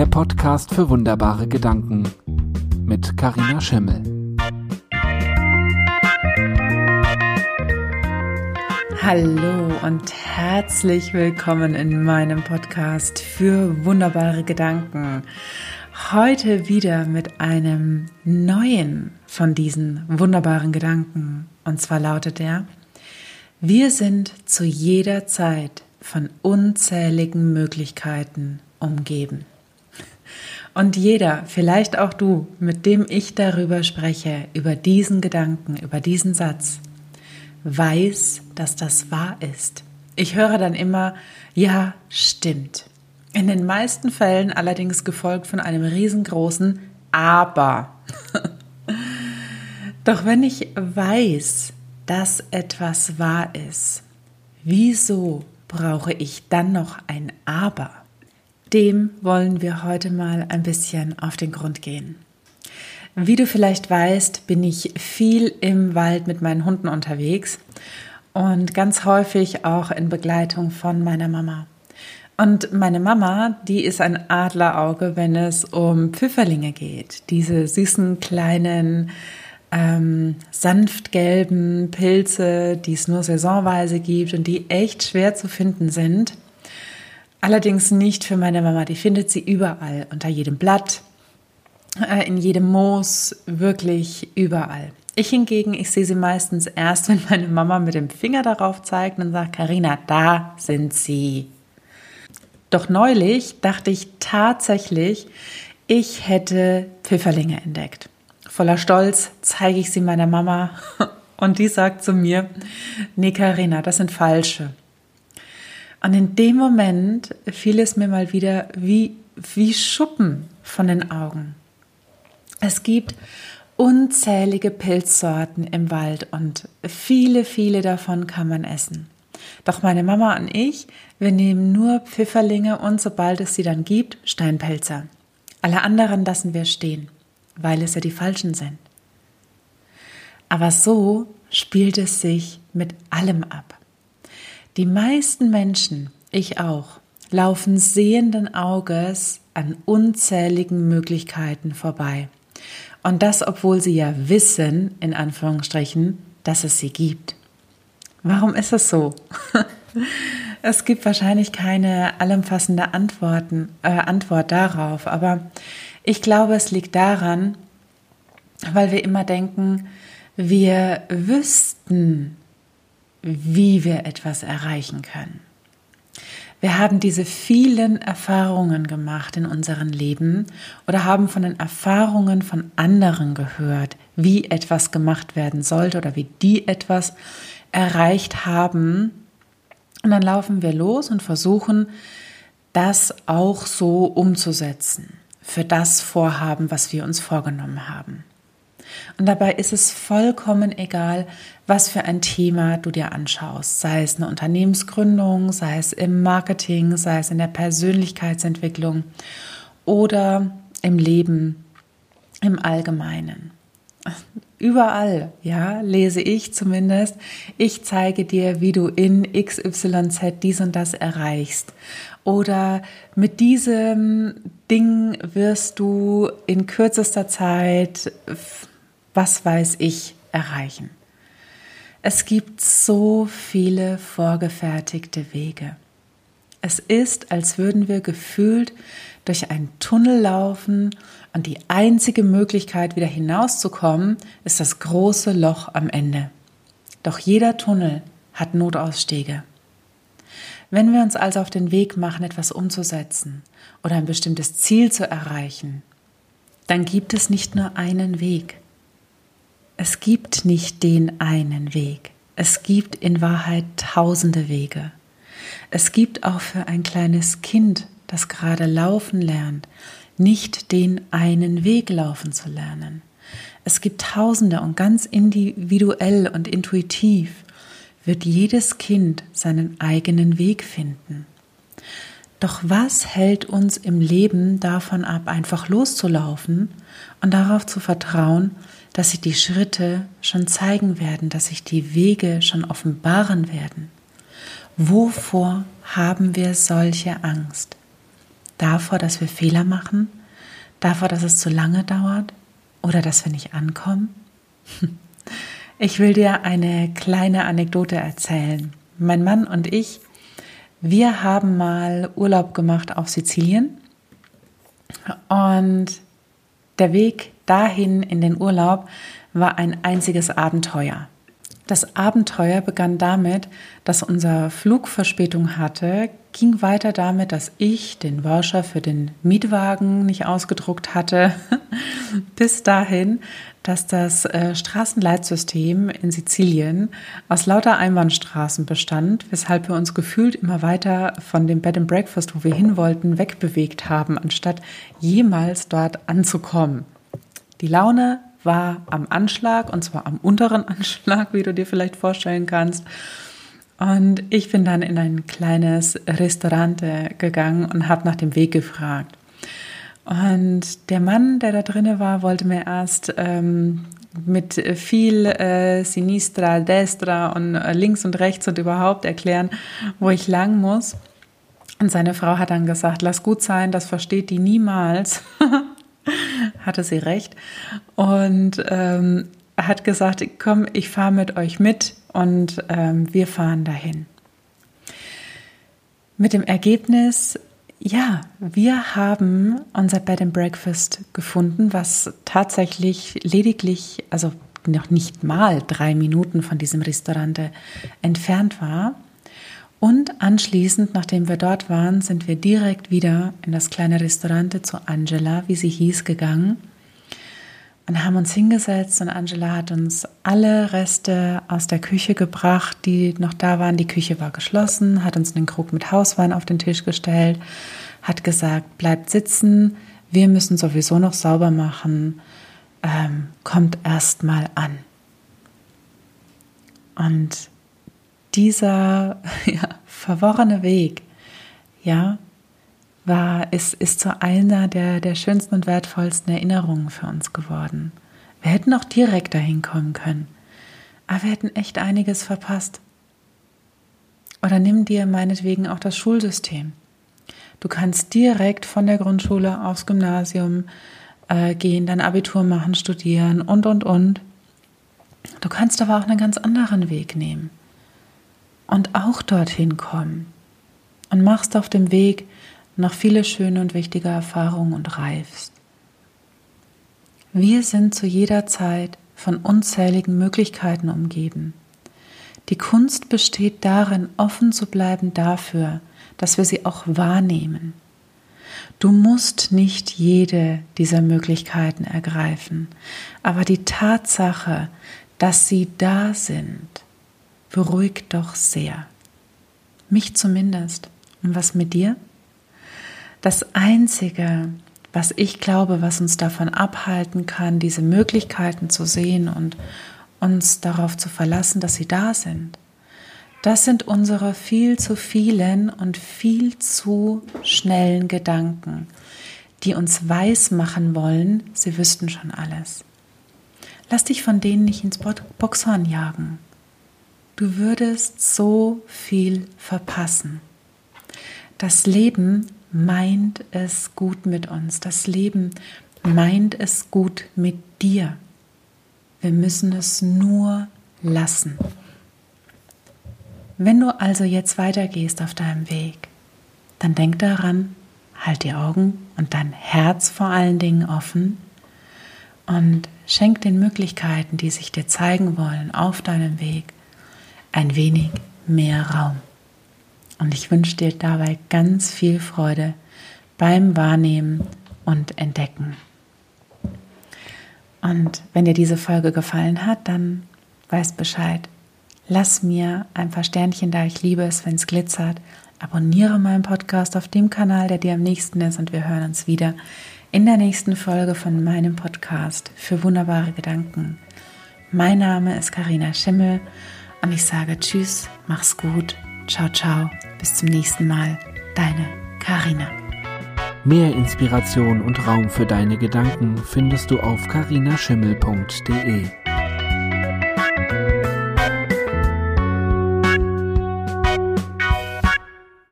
der Podcast für wunderbare Gedanken mit Karina Schimmel. Hallo und herzlich willkommen in meinem Podcast für wunderbare Gedanken. Heute wieder mit einem neuen von diesen wunderbaren Gedanken. Und zwar lautet er, wir sind zu jeder Zeit von unzähligen Möglichkeiten umgeben. Und jeder, vielleicht auch du, mit dem ich darüber spreche, über diesen Gedanken, über diesen Satz, weiß, dass das wahr ist. Ich höre dann immer, ja, stimmt. In den meisten Fällen allerdings gefolgt von einem riesengroßen Aber. Doch wenn ich weiß, dass etwas wahr ist, wieso brauche ich dann noch ein Aber? Dem wollen wir heute mal ein bisschen auf den Grund gehen. Wie du vielleicht weißt, bin ich viel im Wald mit meinen Hunden unterwegs und ganz häufig auch in Begleitung von meiner Mama. Und meine Mama, die ist ein Adlerauge, wenn es um Pfifferlinge geht. Diese süßen kleinen, ähm, sanft gelben Pilze, die es nur saisonweise gibt und die echt schwer zu finden sind. Allerdings nicht für meine Mama. Die findet sie überall, unter jedem Blatt, äh, in jedem Moos, wirklich überall. Ich hingegen, ich sehe sie meistens erst, wenn meine Mama mit dem Finger darauf zeigt und sagt, Karina, da sind sie. Doch neulich dachte ich tatsächlich, ich hätte Pfifferlinge entdeckt. Voller Stolz zeige ich sie meiner Mama und die sagt zu mir, nee Karina, das sind falsche. Und in dem Moment fiel es mir mal wieder wie, wie Schuppen von den Augen. Es gibt unzählige Pilzsorten im Wald und viele, viele davon kann man essen. Doch meine Mama und ich, wir nehmen nur Pfifferlinge und sobald es sie dann gibt, Steinpelzer. Alle anderen lassen wir stehen, weil es ja die falschen sind. Aber so spielt es sich mit allem ab. Die meisten Menschen, ich auch, laufen sehenden Auges an unzähligen Möglichkeiten vorbei. Und das, obwohl sie ja wissen, in Anführungsstrichen, dass es sie gibt. Warum ist es so? es gibt wahrscheinlich keine allumfassende Antworten, äh, Antwort darauf, aber ich glaube, es liegt daran, weil wir immer denken, wir wüssten, wie wir etwas erreichen können. Wir haben diese vielen Erfahrungen gemacht in unserem Leben oder haben von den Erfahrungen von anderen gehört, wie etwas gemacht werden sollte oder wie die etwas erreicht haben. Und dann laufen wir los und versuchen, das auch so umzusetzen für das Vorhaben, was wir uns vorgenommen haben. Und dabei ist es vollkommen egal, was für ein Thema du dir anschaust, sei es eine Unternehmensgründung, sei es im Marketing, sei es in der Persönlichkeitsentwicklung oder im Leben im Allgemeinen. Überall, ja, lese ich zumindest. Ich zeige dir, wie du in XYZ dies und das erreichst. Oder mit diesem Ding wirst du in kürzester Zeit was weiß ich, erreichen. Es gibt so viele vorgefertigte Wege. Es ist, als würden wir gefühlt durch einen Tunnel laufen und die einzige Möglichkeit, wieder hinauszukommen, ist das große Loch am Ende. Doch jeder Tunnel hat Notausstiege. Wenn wir uns also auf den Weg machen, etwas umzusetzen oder ein bestimmtes Ziel zu erreichen, dann gibt es nicht nur einen Weg. Es gibt nicht den einen Weg. Es gibt in Wahrheit tausende Wege. Es gibt auch für ein kleines Kind, das gerade laufen lernt, nicht den einen Weg laufen zu lernen. Es gibt tausende und ganz individuell und intuitiv wird jedes Kind seinen eigenen Weg finden. Doch was hält uns im Leben davon ab, einfach loszulaufen und darauf zu vertrauen, dass sich die Schritte schon zeigen werden, dass sich die Wege schon offenbaren werden. Wovor haben wir solche Angst? Davor, dass wir Fehler machen? Davor, dass es zu lange dauert? Oder dass wir nicht ankommen? Ich will dir eine kleine Anekdote erzählen. Mein Mann und ich, wir haben mal Urlaub gemacht auf Sizilien und der Weg dahin in den Urlaub war ein einziges Abenteuer. Das Abenteuer begann damit, dass unser Flug Verspätung hatte, ging weiter damit, dass ich den Voucher für den Mietwagen nicht ausgedruckt hatte, bis dahin, dass das äh, Straßenleitsystem in Sizilien aus lauter Einbahnstraßen bestand, weshalb wir uns gefühlt immer weiter von dem Bed and Breakfast, wo wir hin wollten, wegbewegt haben, anstatt jemals dort anzukommen. Die Laune war am Anschlag und zwar am unteren Anschlag, wie du dir vielleicht vorstellen kannst. Und ich bin dann in ein kleines Restaurant gegangen und habe nach dem Weg gefragt. Und der Mann, der da drinne war, wollte mir erst ähm, mit viel äh, Sinistra, Destra und äh, links und rechts und überhaupt erklären, wo ich lang muss. Und seine Frau hat dann gesagt, lass gut sein, das versteht die niemals. hatte sie recht. Und ähm, hat gesagt, komm, ich fahre mit euch mit und ähm, wir fahren dahin. Mit dem Ergebnis, ja, wir haben unser Bed and Breakfast gefunden, was tatsächlich lediglich, also noch nicht mal drei Minuten von diesem Restaurant entfernt war. Und anschließend, nachdem wir dort waren, sind wir direkt wieder in das kleine Restaurant zu Angela, wie sie hieß, gegangen und haben uns hingesetzt und Angela hat uns alle Reste aus der Küche gebracht, die noch da waren. Die Küche war geschlossen, hat uns einen Krug mit Hauswein auf den Tisch gestellt, hat gesagt, bleibt sitzen, wir müssen sowieso noch sauber machen, ähm, kommt erst mal an. Und dieser ja, verworrene Weg, ja, war, ist, ist zu einer der, der schönsten und wertvollsten Erinnerungen für uns geworden. Wir hätten auch direkt dahin kommen können, aber wir hätten echt einiges verpasst. Oder nimm dir meinetwegen auch das Schulsystem. Du kannst direkt von der Grundschule aufs Gymnasium äh, gehen, dein Abitur machen, studieren und, und, und. Du kannst aber auch einen ganz anderen Weg nehmen und auch dorthin kommen und machst auf dem Weg noch viele schöne und wichtige Erfahrungen und reifst. Wir sind zu jeder Zeit von unzähligen Möglichkeiten umgeben. Die Kunst besteht darin, offen zu bleiben dafür, dass wir sie auch wahrnehmen. Du musst nicht jede dieser Möglichkeiten ergreifen, aber die Tatsache, dass sie da sind, beruhigt doch sehr. Mich zumindest. Und was mit dir? Das Einzige, was ich glaube, was uns davon abhalten kann, diese Möglichkeiten zu sehen und uns darauf zu verlassen, dass sie da sind, das sind unsere viel zu vielen und viel zu schnellen Gedanken, die uns weiß machen wollen, sie wüssten schon alles. Lass dich von denen nicht ins Boxhorn jagen. Du würdest so viel verpassen. Das Leben meint es gut mit uns. Das Leben meint es gut mit dir. Wir müssen es nur lassen. Wenn du also jetzt weitergehst auf deinem Weg, dann denk daran, halt die Augen und dein Herz vor allen Dingen offen und schenk den Möglichkeiten, die sich dir zeigen wollen auf deinem Weg, ein wenig mehr Raum. Und ich wünsche dir dabei ganz viel Freude beim Wahrnehmen und Entdecken. Und wenn dir diese Folge gefallen hat, dann weißt Bescheid. Lass mir ein paar Sternchen da, ich liebe es, wenn es glitzert. Abonniere meinen Podcast auf dem Kanal, der dir am nächsten ist und wir hören uns wieder in der nächsten Folge von meinem Podcast für wunderbare Gedanken. Mein Name ist Karina Schimmel und ich sage Tschüss, mach's gut, ciao, ciao, bis zum nächsten Mal, deine Karina. Mehr Inspiration und Raum für deine Gedanken findest du auf karinaschimmel.de.